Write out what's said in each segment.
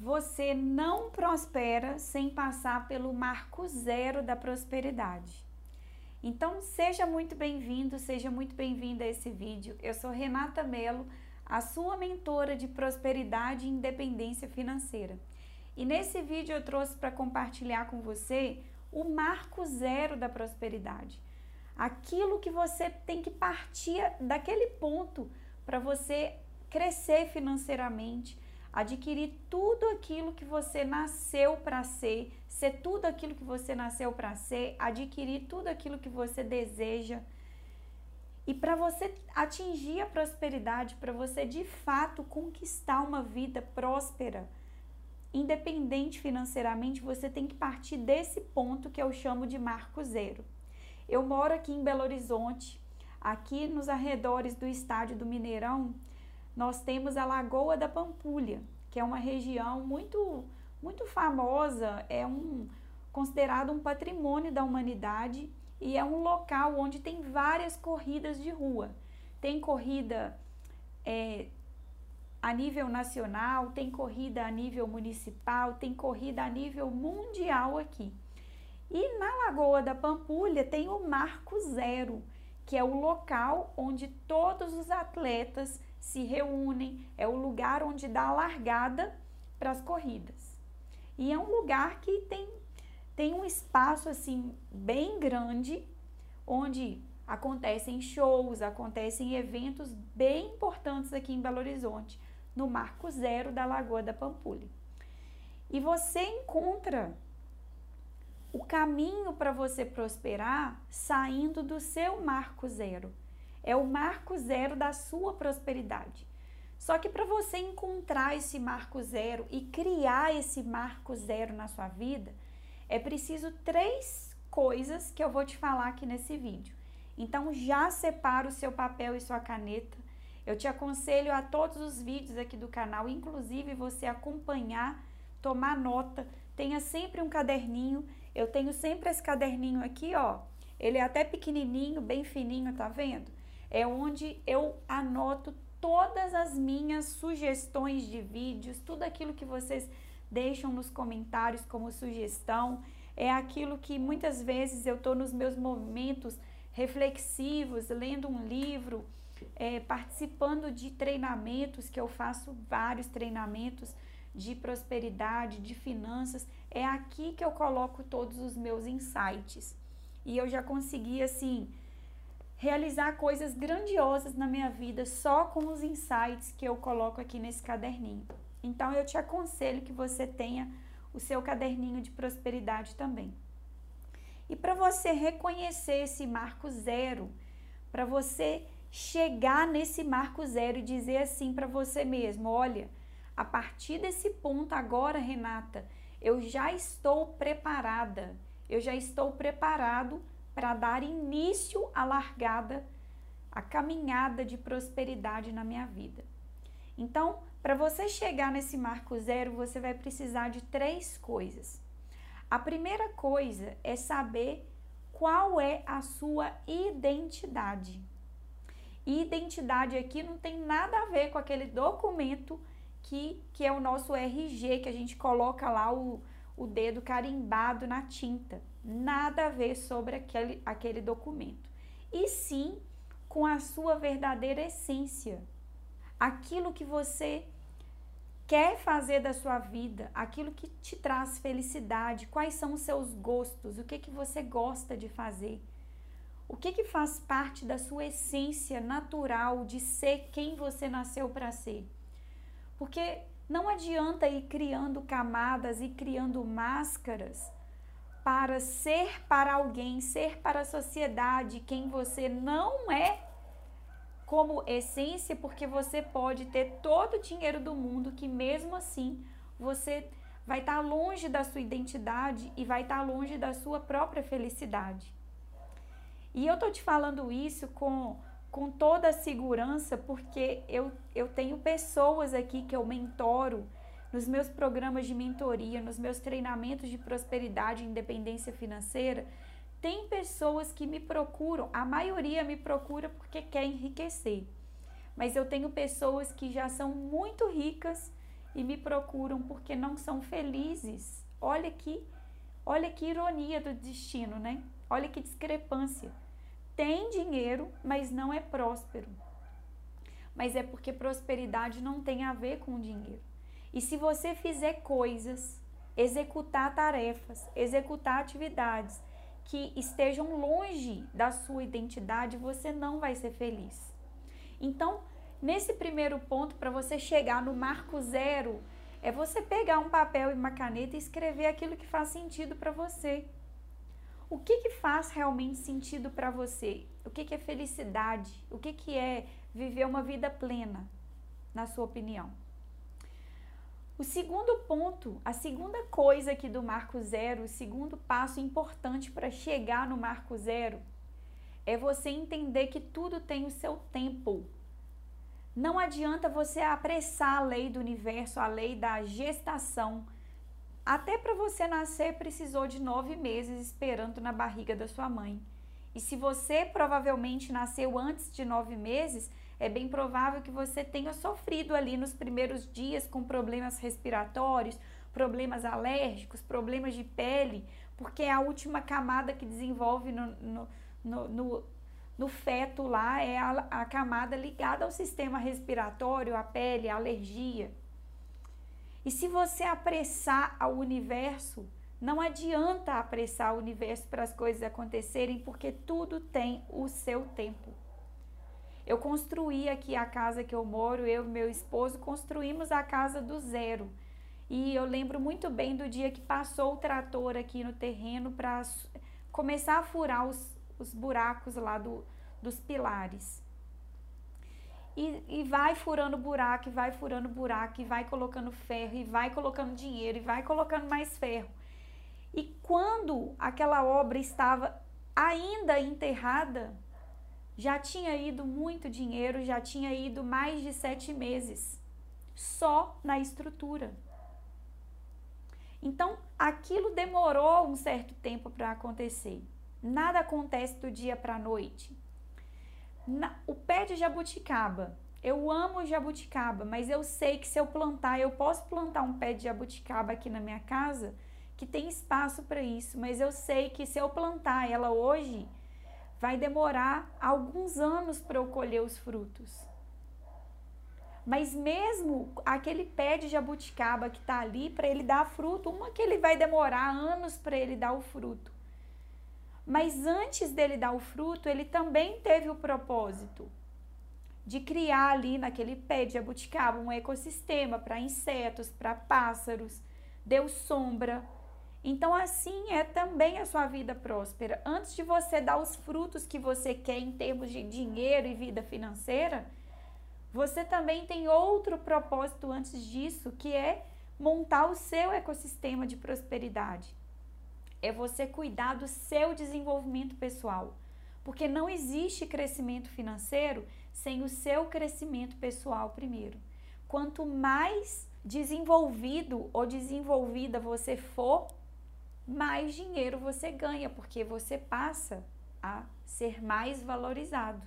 Você não prospera sem passar pelo marco zero da prosperidade. Então, seja muito bem-vindo, seja muito bem-vinda a esse vídeo. Eu sou Renata Mello, a sua mentora de prosperidade e independência financeira. E nesse vídeo eu trouxe para compartilhar com você o marco zero da prosperidade. Aquilo que você tem que partir daquele ponto para você crescer financeiramente, adquirir tudo aquilo que você nasceu para ser, ser tudo aquilo que você nasceu para ser, adquirir tudo aquilo que você deseja. E para você atingir a prosperidade, para você de fato conquistar uma vida próspera, independente financeiramente, você tem que partir desse ponto que eu chamo de marco zero. Eu moro aqui em Belo Horizonte, aqui nos arredores do estádio do Mineirão, nós temos a Lagoa da Pampulha, que é uma região muito muito famosa, é um considerado um patrimônio da humanidade e é um local onde tem várias corridas de rua. Tem corrida é, a nível nacional, tem corrida a nível municipal, tem corrida a nível mundial aqui. E na Lagoa da Pampulha tem o Marco Zero, que é o local onde todos os atletas se reúnem, é o lugar onde dá a largada para as corridas. E é um lugar que tem, tem um espaço assim bem grande, onde acontecem shows, acontecem eventos bem importantes aqui em Belo Horizonte, no Marco Zero da Lagoa da Pampulha. E você encontra o caminho para você prosperar saindo do seu marco zero. É o marco zero da sua prosperidade. Só que para você encontrar esse marco zero e criar esse marco zero na sua vida, é preciso três coisas que eu vou te falar aqui nesse vídeo. Então já separa o seu papel e sua caneta. Eu te aconselho a todos os vídeos aqui do canal, inclusive você acompanhar, tomar nota, tenha sempre um caderninho. Eu tenho sempre esse caderninho aqui, ó. Ele é até pequenininho, bem fininho, tá vendo? É onde eu anoto todas as minhas sugestões de vídeos, tudo aquilo que vocês deixam nos comentários como sugestão. É aquilo que muitas vezes eu estou nos meus momentos reflexivos, lendo um livro, é, participando de treinamentos, que eu faço vários treinamentos de prosperidade, de finanças. É aqui que eu coloco todos os meus insights. E eu já consegui, assim, realizar coisas grandiosas na minha vida só com os insights que eu coloco aqui nesse caderninho. Então eu te aconselho que você tenha o seu caderninho de prosperidade também. E para você reconhecer esse marco zero, para você chegar nesse marco zero e dizer assim para você mesmo: olha, a partir desse ponto agora, Renata, eu já estou preparada, eu já estou preparado para dar início à largada, à caminhada de prosperidade na minha vida. Então, para você chegar nesse marco zero, você vai precisar de três coisas. A primeira coisa é saber qual é a sua identidade. Identidade aqui não tem nada a ver com aquele documento que, que é o nosso RG, que a gente coloca lá o, o dedo carimbado na tinta nada a ver sobre aquele, aquele documento, e sim com a sua verdadeira essência, aquilo que você quer fazer da sua vida, aquilo que te traz felicidade, quais são os seus gostos, o que que você gosta de fazer, o que que faz parte da sua essência natural de ser quem você nasceu para ser. Porque não adianta ir criando camadas e criando máscaras para ser para alguém, ser para a sociedade quem você não é como essência, porque você pode ter todo o dinheiro do mundo que mesmo assim você vai estar tá longe da sua identidade e vai estar tá longe da sua própria felicidade. E eu tô te falando isso com com toda a segurança, porque eu, eu tenho pessoas aqui que eu mentoro, nos meus programas de mentoria, nos meus treinamentos de prosperidade e independência financeira, tem pessoas que me procuram, a maioria me procura porque quer enriquecer. Mas eu tenho pessoas que já são muito ricas e me procuram porque não são felizes. Olha que, olha que ironia do destino, né? Olha que discrepância. Tem dinheiro, mas não é próspero. Mas é porque prosperidade não tem a ver com dinheiro. E se você fizer coisas, executar tarefas, executar atividades que estejam longe da sua identidade, você não vai ser feliz. Então, nesse primeiro ponto, para você chegar no marco zero, é você pegar um papel e uma caneta e escrever aquilo que faz sentido para você. O que, que faz realmente sentido para você? O que, que é felicidade? O que, que é viver uma vida plena, na sua opinião? O segundo ponto, a segunda coisa aqui do marco zero, o segundo passo importante para chegar no marco zero, é você entender que tudo tem o seu tempo. Não adianta você apressar a lei do universo, a lei da gestação. Até para você nascer precisou de nove meses esperando na barriga da sua mãe. E se você provavelmente nasceu antes de nove meses, é bem provável que você tenha sofrido ali nos primeiros dias com problemas respiratórios, problemas alérgicos, problemas de pele, porque é a última camada que desenvolve no, no, no, no, no feto lá é a, a camada ligada ao sistema respiratório, a pele, a alergia. E se você apressar ao universo, não adianta apressar o universo para as coisas acontecerem, porque tudo tem o seu tempo. Eu construí aqui a casa que eu moro, eu e meu esposo construímos a casa do zero. E eu lembro muito bem do dia que passou o trator aqui no terreno para começar a furar os, os buracos lá do, dos pilares. E, e, vai furando buraco, e vai furando buraco, e vai colocando ferro, e vai colocando dinheiro, e vai colocando mais ferro. E quando aquela obra estava ainda enterrada, já tinha ido muito dinheiro, já tinha ido mais de sete meses só na estrutura. Então, aquilo demorou um certo tempo para acontecer. Nada acontece do dia para a noite. Na, o pé de jabuticaba, eu amo jabuticaba, mas eu sei que se eu plantar, eu posso plantar um pé de jabuticaba aqui na minha casa, que tem espaço para isso, mas eu sei que se eu plantar ela hoje, vai demorar alguns anos para eu colher os frutos. Mas mesmo aquele pé de jabuticaba que está ali, para ele dar fruto, uma que ele vai demorar anos para ele dar o fruto. Mas antes dele dar o fruto, ele também teve o propósito de criar ali naquele pé de jabuticaba um ecossistema para insetos, para pássaros, deu sombra, então, assim é também a sua vida próspera. Antes de você dar os frutos que você quer em termos de dinheiro e vida financeira, você também tem outro propósito antes disso, que é montar o seu ecossistema de prosperidade. É você cuidar do seu desenvolvimento pessoal. Porque não existe crescimento financeiro sem o seu crescimento pessoal primeiro. Quanto mais desenvolvido ou desenvolvida você for, mais dinheiro você ganha, porque você passa a ser mais valorizado.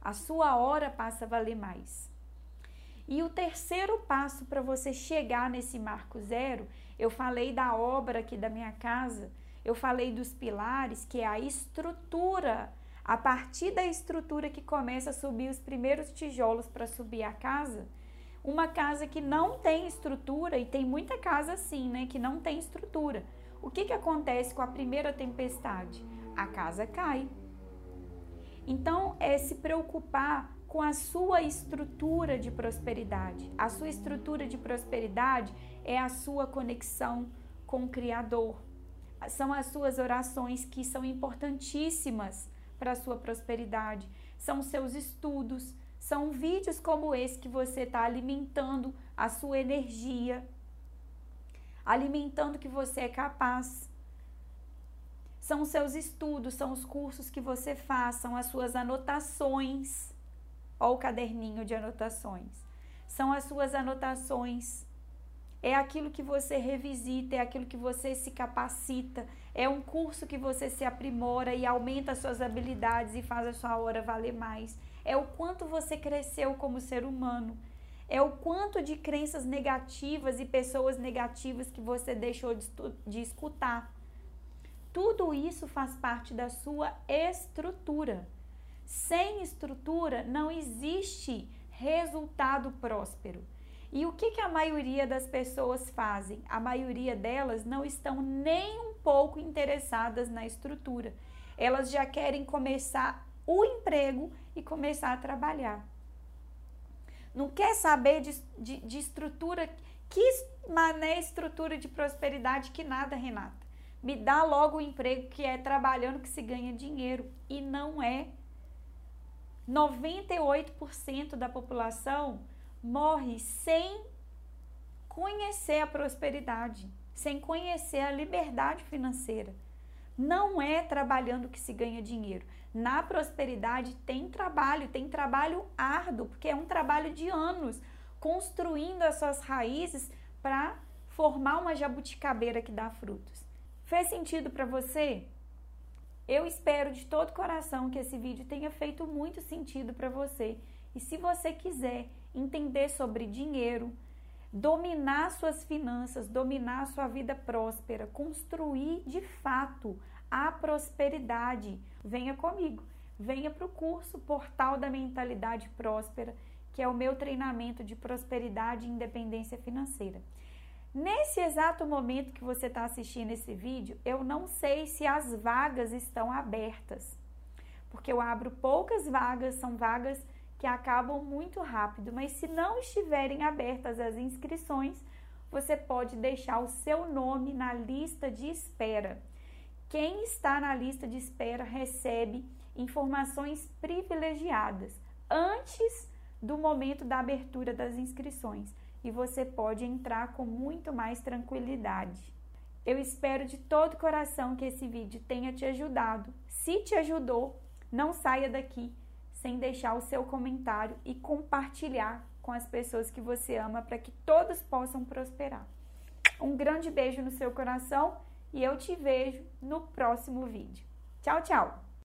A sua hora passa a valer mais. E o terceiro passo para você chegar nesse marco zero, eu falei da obra aqui da minha casa, eu falei dos pilares, que é a estrutura. A partir da estrutura que começa a subir os primeiros tijolos para subir a casa, uma casa que não tem estrutura, e tem muita casa assim, né, que não tem estrutura. O que, que acontece com a primeira tempestade? A casa cai. Então, é se preocupar com a sua estrutura de prosperidade. A sua estrutura de prosperidade é a sua conexão com o Criador. São as suas orações que são importantíssimas para a sua prosperidade. São seus estudos, são vídeos como esse que você está alimentando a sua energia, alimentando que você é capaz. São seus estudos, são os cursos que você faz, são as suas anotações. Olha o caderninho de anotações. São as suas anotações. É aquilo que você revisita, é aquilo que você se capacita, é um curso que você se aprimora e aumenta as suas habilidades e faz a sua hora valer mais é o quanto você cresceu como ser humano, é o quanto de crenças negativas e pessoas negativas que você deixou de, de escutar. Tudo isso faz parte da sua estrutura. Sem estrutura não existe resultado próspero. E o que, que a maioria das pessoas fazem? A maioria delas não estão nem um pouco interessadas na estrutura. Elas já querem começar o emprego e começar a trabalhar. Não quer saber de, de, de estrutura. Que mané estrutura de prosperidade que nada, Renata. Me dá logo o emprego que é trabalhando que se ganha dinheiro. E não é. 98% da população morre sem conhecer a prosperidade, sem conhecer a liberdade financeira. Não é trabalhando que se ganha dinheiro. Na prosperidade tem trabalho, tem trabalho árduo, porque é um trabalho de anos, construindo as suas raízes para formar uma jabuticabeira que dá frutos. Fez sentido para você? Eu espero de todo coração que esse vídeo tenha feito muito sentido para você. E se você quiser entender sobre dinheiro, dominar suas finanças, dominar sua vida próspera, construir de fato a prosperidade, venha comigo. Venha para o curso Portal da Mentalidade Próspera, que é o meu treinamento de prosperidade e independência financeira. Nesse exato momento que você está assistindo esse vídeo, eu não sei se as vagas estão abertas, porque eu abro poucas vagas, são vagas que acabam muito rápido, mas se não estiverem abertas as inscrições, você pode deixar o seu nome na lista de espera. Quem está na lista de espera recebe informações privilegiadas antes do momento da abertura das inscrições e você pode entrar com muito mais tranquilidade. Eu espero de todo coração que esse vídeo tenha te ajudado. Se te ajudou, não saia daqui sem deixar o seu comentário e compartilhar com as pessoas que você ama para que todos possam prosperar. Um grande beijo no seu coração e eu te vejo no próximo vídeo. Tchau, tchau!